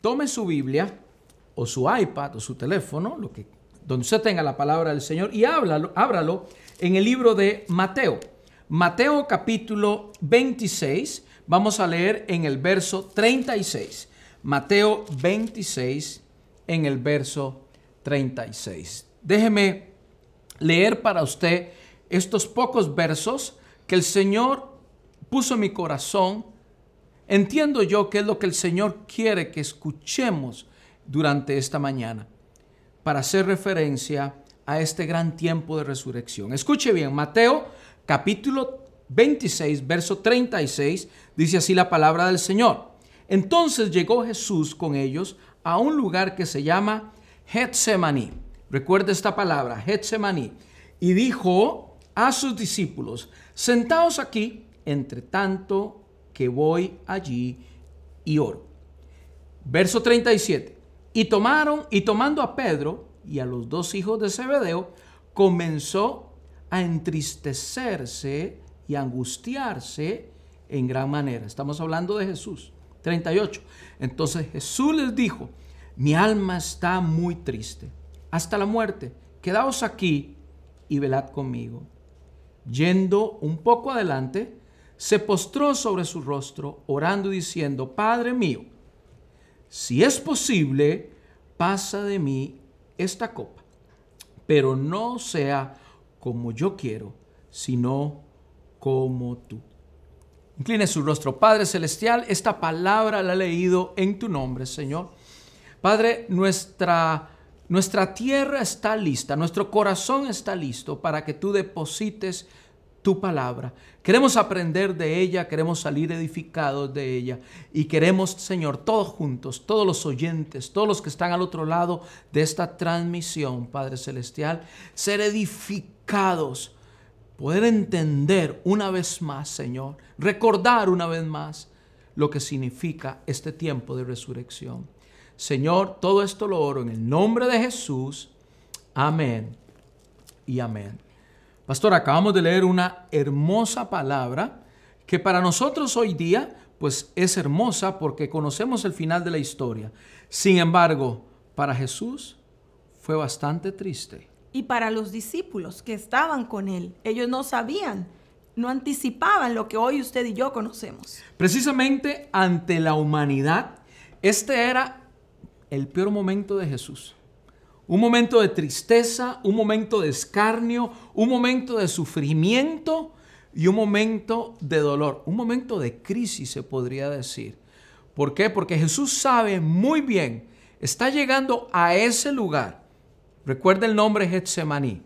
tome su Biblia o su iPad o su teléfono, lo que, donde usted tenga la palabra del Señor, y háblalo, ábralo en el libro de Mateo. Mateo capítulo 26, vamos a leer en el verso 36. Mateo 26 en el verso 36. Déjeme leer para usted estos pocos versos que el Señor puso en mi corazón. Entiendo yo que es lo que el Señor quiere que escuchemos durante esta mañana para hacer referencia a este gran tiempo de resurrección. Escuche bien, Mateo capítulo 26, verso 36, dice así la palabra del Señor. Entonces llegó Jesús con ellos a un lugar que se llama Getsemaní. Recuerda esta palabra, Getsemaní. Y dijo a sus discípulos, sentaos aquí, entre tanto que voy allí y oro. Verso 37. Y tomaron, y tomando a Pedro y a los dos hijos de Zebedeo, comenzó a entristecerse y angustiarse en gran manera. Estamos hablando de Jesús. 38. Entonces Jesús les dijo, mi alma está muy triste, hasta la muerte. Quedaos aquí y velad conmigo. Yendo un poco adelante, se postró sobre su rostro, orando y diciendo, Padre mío, si es posible, pasa de mí esta copa, pero no sea como yo quiero, sino como tú. Incline su rostro. Padre Celestial, esta palabra la he leído en tu nombre, Señor. Padre, nuestra, nuestra tierra está lista, nuestro corazón está listo para que tú deposites tu palabra. Queremos aprender de ella, queremos salir edificados de ella y queremos, Señor, todos juntos, todos los oyentes, todos los que están al otro lado de esta transmisión, Padre Celestial, ser edificados, poder entender una vez más, Señor, recordar una vez más lo que significa este tiempo de resurrección. Señor, todo esto lo oro en el nombre de Jesús. Amén y amén. Pastor, acabamos de leer una hermosa palabra que para nosotros hoy día pues es hermosa porque conocemos el final de la historia. Sin embargo, para Jesús fue bastante triste. Y para los discípulos que estaban con él, ellos no sabían, no anticipaban lo que hoy usted y yo conocemos. Precisamente ante la humanidad, este era el peor momento de Jesús. Un momento de tristeza, un momento de escarnio, un momento de sufrimiento y un momento de dolor, un momento de crisis se podría decir. ¿Por qué? Porque Jesús sabe muy bien, está llegando a ese lugar. Recuerda el nombre Getsemaní.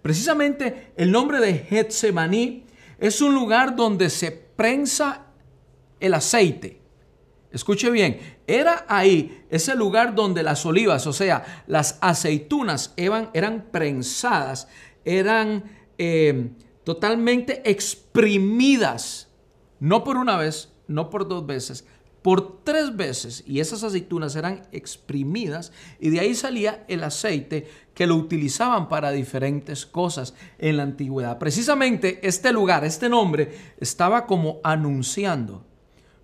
Precisamente el nombre de Getsemaní es un lugar donde se prensa el aceite. Escuche bien, era ahí ese lugar donde las olivas, o sea, las aceitunas eran, prensadas, eran eh, totalmente exprimidas, no por una vez, no por dos veces, por tres veces, y esas aceitunas eran exprimidas, y de ahí salía el aceite que lo utilizaban para diferentes cosas en la antigüedad. Precisamente este lugar, este nombre, estaba como anunciando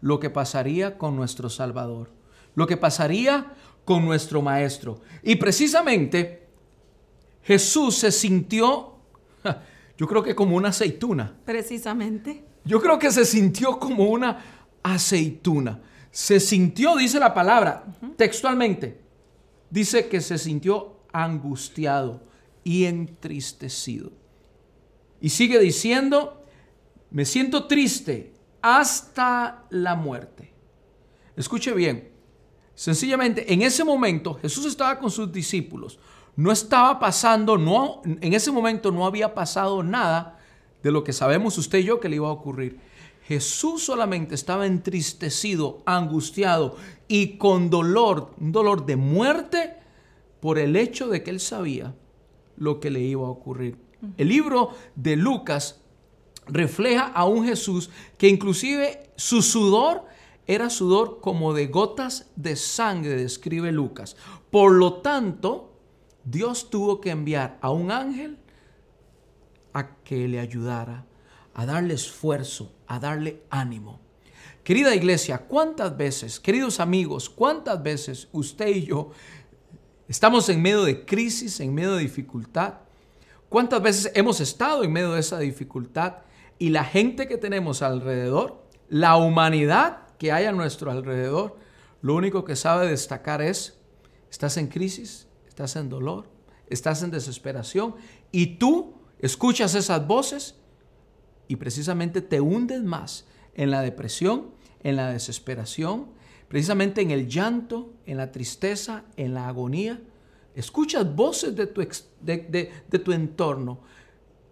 lo que pasaría con nuestro Salvador, lo que pasaría con nuestro Maestro. Y precisamente Jesús se sintió, yo creo que como una aceituna. Precisamente. Yo creo que se sintió como una aceituna. Se sintió, dice la palabra, textualmente, dice que se sintió angustiado y entristecido. Y sigue diciendo, me siento triste hasta la muerte. Escuche bien, sencillamente en ese momento Jesús estaba con sus discípulos. No estaba pasando, no, en ese momento no había pasado nada de lo que sabemos usted y yo que le iba a ocurrir. Jesús solamente estaba entristecido, angustiado y con dolor, un dolor de muerte por el hecho de que él sabía lo que le iba a ocurrir. El libro de Lucas refleja a un Jesús que inclusive su sudor era sudor como de gotas de sangre, describe Lucas. Por lo tanto, Dios tuvo que enviar a un ángel a que le ayudara, a darle esfuerzo, a darle ánimo. Querida iglesia, ¿cuántas veces, queridos amigos, cuántas veces usted y yo estamos en medio de crisis, en medio de dificultad? ¿Cuántas veces hemos estado en medio de esa dificultad y la gente que tenemos alrededor, la humanidad que hay a nuestro alrededor, lo único que sabe destacar es, estás en crisis, estás en dolor, estás en desesperación y tú escuchas esas voces y precisamente te hundes más en la depresión, en la desesperación, precisamente en el llanto, en la tristeza, en la agonía. Escuchas voces de tu, de, de tu entorno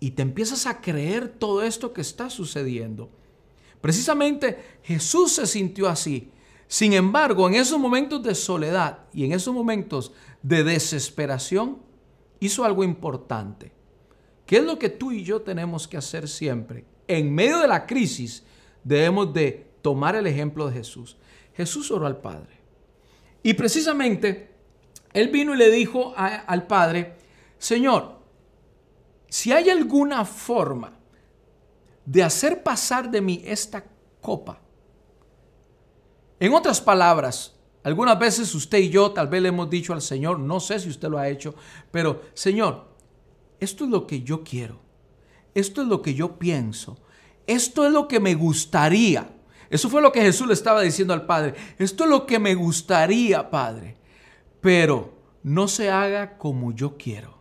y te empiezas a creer todo esto que está sucediendo. Precisamente Jesús se sintió así. Sin embargo, en esos momentos de soledad y en esos momentos de desesperación, hizo algo importante. ¿Qué es lo que tú y yo tenemos que hacer siempre? En medio de la crisis debemos de tomar el ejemplo de Jesús. Jesús oró al Padre. Y precisamente él vino y le dijo al Padre, Señor, si hay alguna forma de hacer pasar de mí esta copa, en otras palabras, algunas veces usted y yo tal vez le hemos dicho al Señor, no sé si usted lo ha hecho, pero Señor, esto es lo que yo quiero, esto es lo que yo pienso, esto es lo que me gustaría. Eso fue lo que Jesús le estaba diciendo al Padre, esto es lo que me gustaría, Padre, pero no se haga como yo quiero,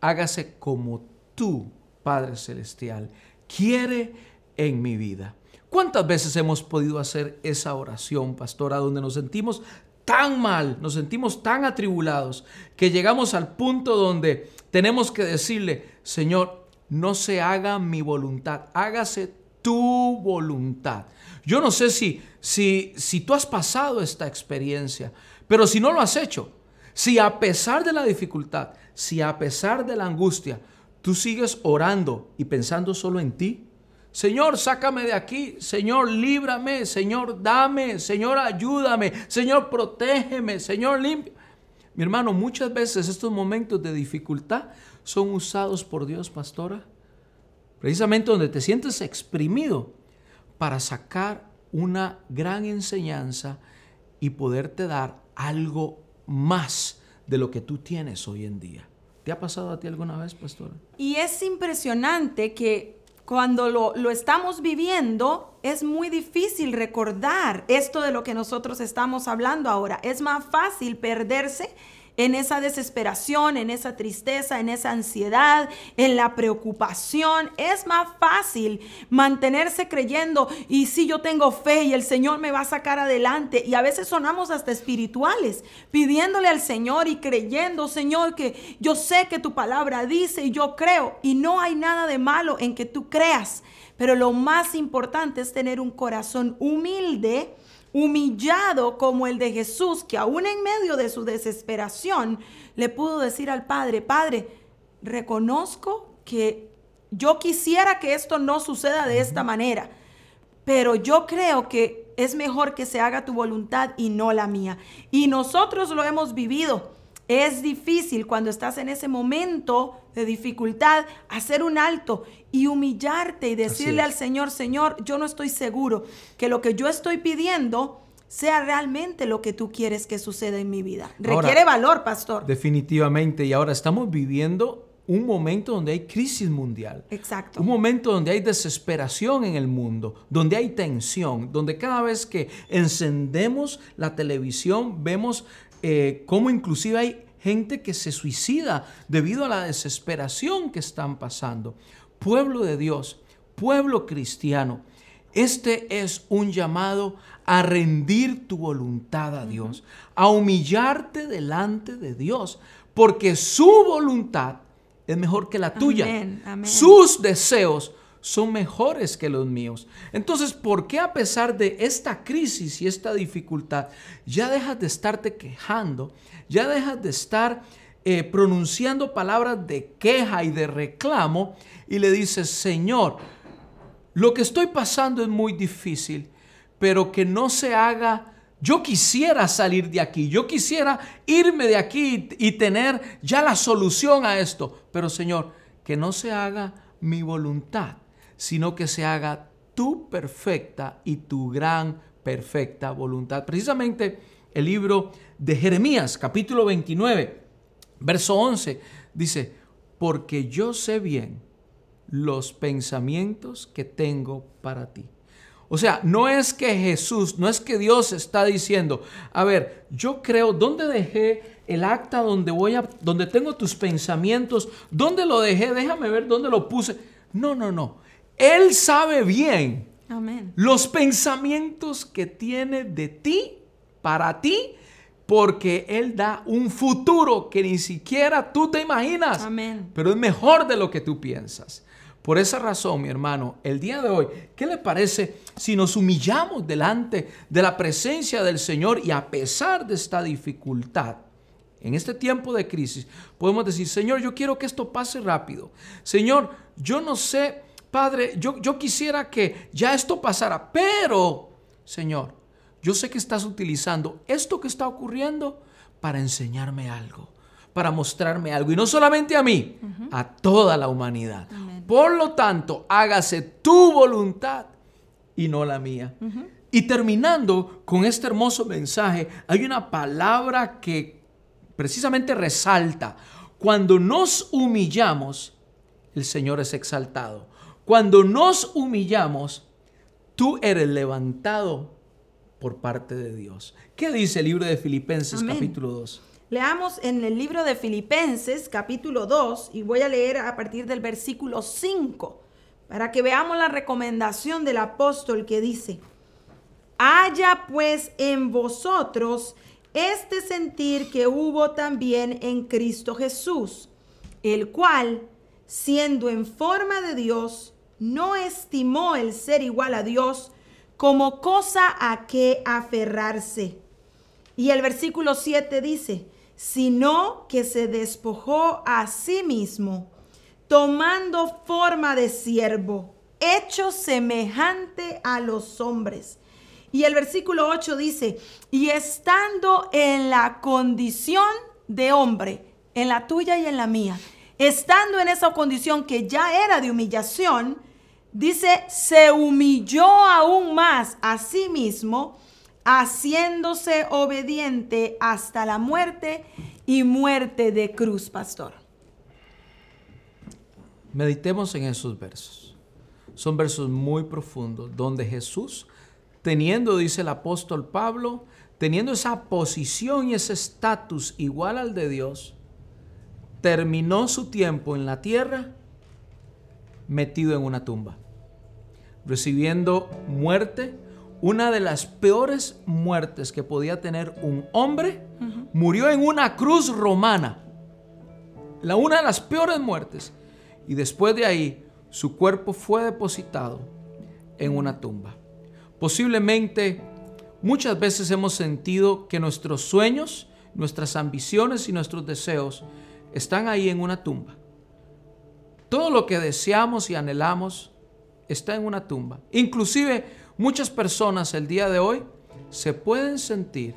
hágase como tú, Padre Celestial, quiere en mi vida. ¿Cuántas veces hemos podido hacer esa oración, pastora, donde nos sentimos tan mal, nos sentimos tan atribulados, que llegamos al punto donde tenemos que decirle, Señor, no se haga mi voluntad, hágase tu voluntad. Yo no sé si, si, si tú has pasado esta experiencia, pero si no lo has hecho, si a pesar de la dificultad, si a pesar de la angustia, tú sigues orando y pensando solo en ti, Señor, sácame de aquí. Señor, líbrame. Señor, dame. Señor, ayúdame. Señor, protégeme. Señor, limpia. Mi hermano, muchas veces estos momentos de dificultad son usados por Dios, pastora. Precisamente donde te sientes exprimido para sacar una gran enseñanza y poderte dar algo más de lo que tú tienes hoy en día. ¿Te ha pasado a ti alguna vez, pastora? Y es impresionante que cuando lo, lo, estamos viviendo, es muy difícil recordar esto de lo que nosotros estamos hablando ahora. Es más fácil perderse en esa desesperación, en esa tristeza, en esa ansiedad, en la preocupación. Es más fácil mantenerse creyendo y si yo tengo fe y el Señor me va a sacar adelante. Y a veces sonamos hasta espirituales, pidiéndole al Señor y creyendo, Señor, que yo sé que tu palabra dice y yo creo. Y no hay nada de malo en que tú creas. Pero lo más importante es tener un corazón humilde humillado como el de Jesús, que aún en medio de su desesperación le pudo decir al Padre, Padre, reconozco que yo quisiera que esto no suceda de esta manera, pero yo creo que es mejor que se haga tu voluntad y no la mía. Y nosotros lo hemos vivido. Es difícil cuando estás en ese momento de dificultad hacer un alto y humillarte y decirle al Señor, Señor, yo no estoy seguro que lo que yo estoy pidiendo sea realmente lo que tú quieres que suceda en mi vida. Requiere valor, pastor. Definitivamente. Y ahora estamos viviendo un momento donde hay crisis mundial. Exacto. Un momento donde hay desesperación en el mundo, donde hay tensión, donde cada vez que encendemos la televisión vemos eh, cómo inclusive hay gente que se suicida debido a la desesperación que están pasando. Pueblo de Dios, pueblo cristiano, este es un llamado a rendir tu voluntad a Dios, a humillarte delante de Dios, porque su voluntad es mejor que la tuya. Sus deseos son mejores que los míos. Entonces, ¿por qué a pesar de esta crisis y esta dificultad, ya dejas de estarte quejando, ya dejas de estar eh, pronunciando palabras de queja y de reclamo y le dices, Señor, lo que estoy pasando es muy difícil, pero que no se haga yo quisiera salir de aquí, yo quisiera irme de aquí y tener ya la solución a esto, pero Señor, que no se haga mi voluntad, sino que se haga tu perfecta y tu gran perfecta voluntad. Precisamente el libro de Jeremías, capítulo 29, verso 11, dice, porque yo sé bien los pensamientos que tengo para ti. O sea, no es que Jesús, no es que Dios está diciendo, a ver, yo creo, ¿dónde dejé el acta donde voy a, donde tengo tus pensamientos? ¿Dónde lo dejé? Déjame ver dónde lo puse. No, no, no. Él sabe bien Amén. los pensamientos que tiene de ti, para ti, porque Él da un futuro que ni siquiera tú te imaginas. Amén. Pero es mejor de lo que tú piensas. Por esa razón, mi hermano, el día de hoy, ¿qué le parece si nos humillamos delante de la presencia del Señor y a pesar de esta dificultad, en este tiempo de crisis, podemos decir, Señor, yo quiero que esto pase rápido. Señor, yo no sé, Padre, yo, yo quisiera que ya esto pasara, pero, Señor, yo sé que estás utilizando esto que está ocurriendo para enseñarme algo, para mostrarme algo. Y no solamente a mí, a toda la humanidad. Amén. Por lo tanto, hágase tu voluntad y no la mía. Y terminando con este hermoso mensaje, hay una palabra que precisamente resalta. Cuando nos humillamos, el Señor es exaltado. Cuando nos humillamos, tú eres levantado por parte de Dios. ¿Qué dice el libro de Filipenses Amén. capítulo 2? Leamos en el libro de Filipenses capítulo 2 y voy a leer a partir del versículo 5 para que veamos la recomendación del apóstol que dice, haya pues en vosotros este sentir que hubo también en Cristo Jesús, el cual, siendo en forma de Dios, no estimó el ser igual a Dios como cosa a que aferrarse. Y el versículo 7 dice, sino que se despojó a sí mismo, tomando forma de siervo, hecho semejante a los hombres. Y el versículo 8 dice, y estando en la condición de hombre, en la tuya y en la mía, estando en esa condición que ya era de humillación, dice, se humilló aún más a sí mismo, haciéndose obediente hasta la muerte y muerte de cruz, pastor. Meditemos en esos versos. Son versos muy profundos donde Jesús, teniendo, dice el apóstol Pablo, teniendo esa posición y ese estatus igual al de Dios, terminó su tiempo en la tierra metido en una tumba, recibiendo muerte, una de las peores muertes que podía tener un hombre, murió en una cruz romana, la una de las peores muertes, y después de ahí su cuerpo fue depositado en una tumba. Posiblemente muchas veces hemos sentido que nuestros sueños, nuestras ambiciones y nuestros deseos están ahí en una tumba. Todo lo que deseamos y anhelamos está en una tumba. Inclusive muchas personas el día de hoy se pueden sentir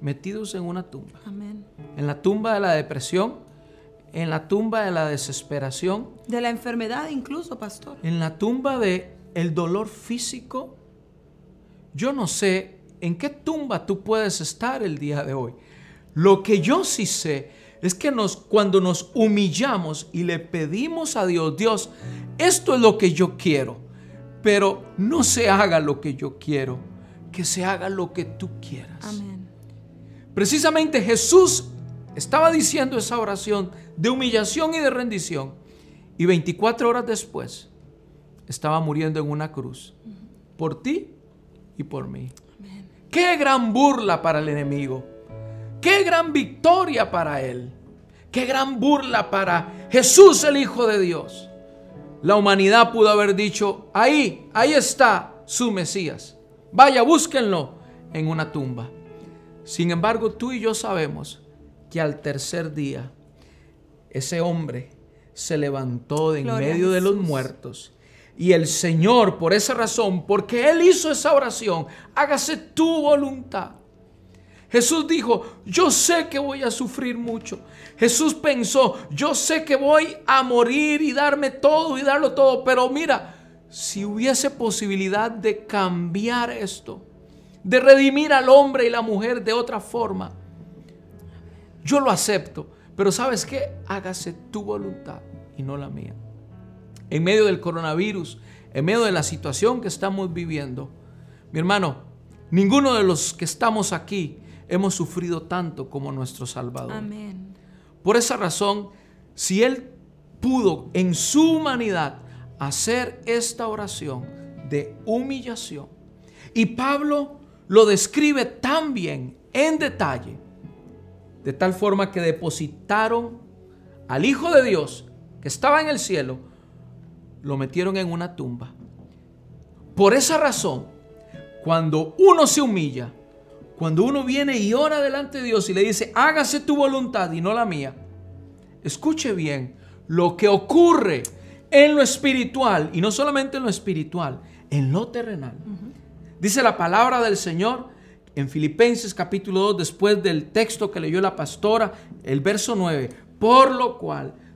metidos en una tumba. Amén. En la tumba de la depresión, en la tumba de la desesperación, De la enfermedad incluso, pastor. en la tumba de el dolor físico. Yo no sé en qué tumba tú puedes estar el día de hoy. Lo que yo sí sé es que nos, cuando nos humillamos y le pedimos a Dios, Dios, esto es lo que yo quiero, pero no se haga lo que yo quiero, que se haga lo que tú quieras. Amén. Precisamente Jesús estaba diciendo esa oración de humillación y de rendición. Y 24 horas después estaba muriendo en una cruz. Por ti y por mí. Qué gran burla para el enemigo. Qué gran victoria para él. Qué gran burla para Jesús el Hijo de Dios. La humanidad pudo haber dicho, ahí, ahí está su Mesías. Vaya, búsquenlo en una tumba. Sin embargo, tú y yo sabemos que al tercer día ese hombre se levantó de en medio de los muertos. Y el Señor, por esa razón, porque Él hizo esa oración, hágase tu voluntad. Jesús dijo, yo sé que voy a sufrir mucho. Jesús pensó, yo sé que voy a morir y darme todo y darlo todo, pero mira, si hubiese posibilidad de cambiar esto, de redimir al hombre y la mujer de otra forma, yo lo acepto. Pero sabes qué? Hágase tu voluntad y no la mía. En medio del coronavirus, en medio de la situación que estamos viviendo, mi hermano, ninguno de los que estamos aquí hemos sufrido tanto como nuestro Salvador. Amén. Por esa razón, si Él pudo en su humanidad hacer esta oración de humillación, y Pablo lo describe tan bien, en detalle, de tal forma que depositaron al Hijo de Dios que estaba en el cielo, lo metieron en una tumba. Por esa razón, cuando uno se humilla, cuando uno viene y ora delante de Dios y le dice, hágase tu voluntad y no la mía, escuche bien lo que ocurre en lo espiritual, y no solamente en lo espiritual, en lo terrenal. Dice la palabra del Señor en Filipenses capítulo 2, después del texto que leyó la pastora, el verso 9, por lo cual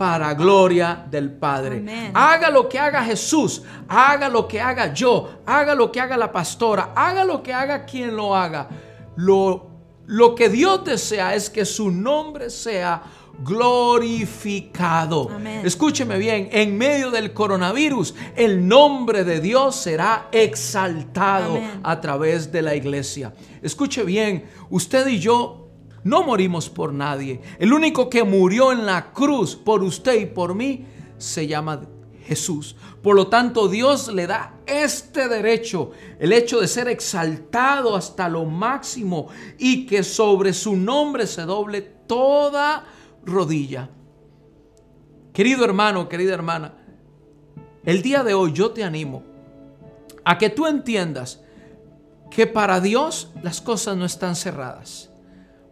Para gloria del Padre. Haga lo que haga Jesús, haga lo que haga yo, haga lo que haga la pastora, haga lo que haga quien lo haga. Lo, lo que Dios desea es que su nombre sea glorificado. Escúcheme bien, en medio del coronavirus, el nombre de Dios será exaltado a través de la iglesia. Escuche bien, usted y yo no morimos por nadie. El único que murió en la cruz por usted y por mí se llama Jesús. Por lo tanto, Dios le da este derecho, el hecho de ser exaltado hasta lo máximo y que sobre su nombre se doble toda rodilla. Querido hermano, querida hermana, el día de hoy yo te animo a que tú entiendas que para Dios las cosas no están cerradas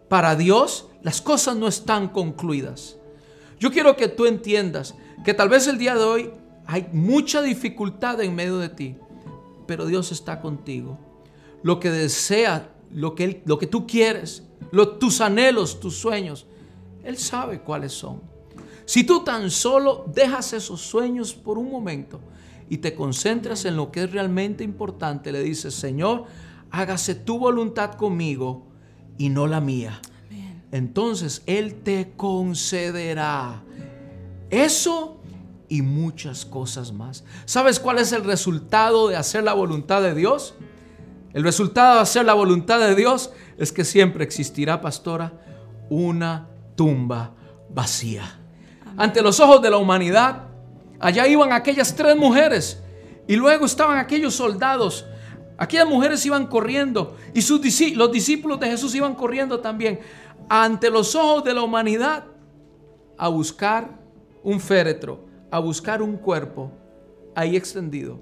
para Dios las cosas no están concluidas. Yo quiero que tú entiendas que tal vez el día de hoy hay mucha dificultad en medio de ti, pero Dios está contigo. Lo que desea, lo que, lo que tú quieres, tus anhelos, tus sueños, Él sabe cuáles son. Si tú tan solo dejas esos sueños por un momento y te concentras en lo que es realmente importante, le dices, Señor, hágase tu voluntad conmigo y no la mía. Entonces Él te concederá eso y muchas cosas más. ¿Sabes cuál es el resultado de hacer la voluntad de Dios? El resultado de hacer la voluntad de Dios es que siempre existirá, pastora, una tumba vacía. Ante los ojos de la humanidad, allá iban aquellas tres mujeres y luego estaban aquellos soldados Aquellas mujeres iban corriendo y sus, los discípulos de Jesús iban corriendo también ante los ojos de la humanidad a buscar un féretro, a buscar un cuerpo ahí extendido.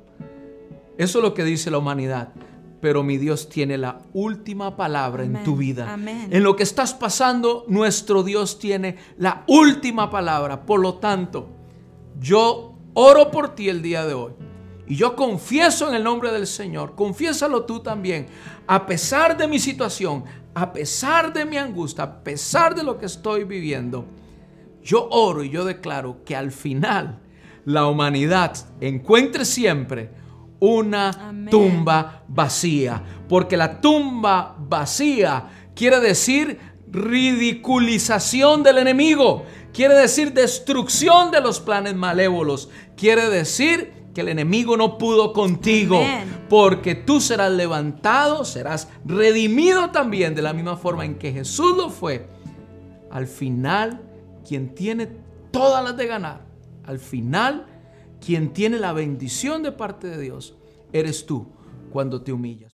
Eso es lo que dice la humanidad. Pero mi Dios tiene la última palabra en tu vida. En lo que estás pasando, nuestro Dios tiene la última palabra. Por lo tanto, yo oro por ti el día de hoy y yo confieso en el nombre del Señor, confiésalo tú también, a pesar de mi situación, a pesar de mi angustia, a pesar de lo que estoy viviendo, yo oro y yo declaro que al final la humanidad encuentre siempre una tumba vacía, porque la tumba vacía quiere decir ridiculización del enemigo, quiere decir destrucción de los planes malévolos, quiere decir que el enemigo no pudo contigo, porque tú serás levantado, serás redimido también de la misma forma en que Jesús lo fue. Al final, quien tiene todas las de ganar, al final, quien tiene la bendición de parte de Dios, eres tú cuando te humillas.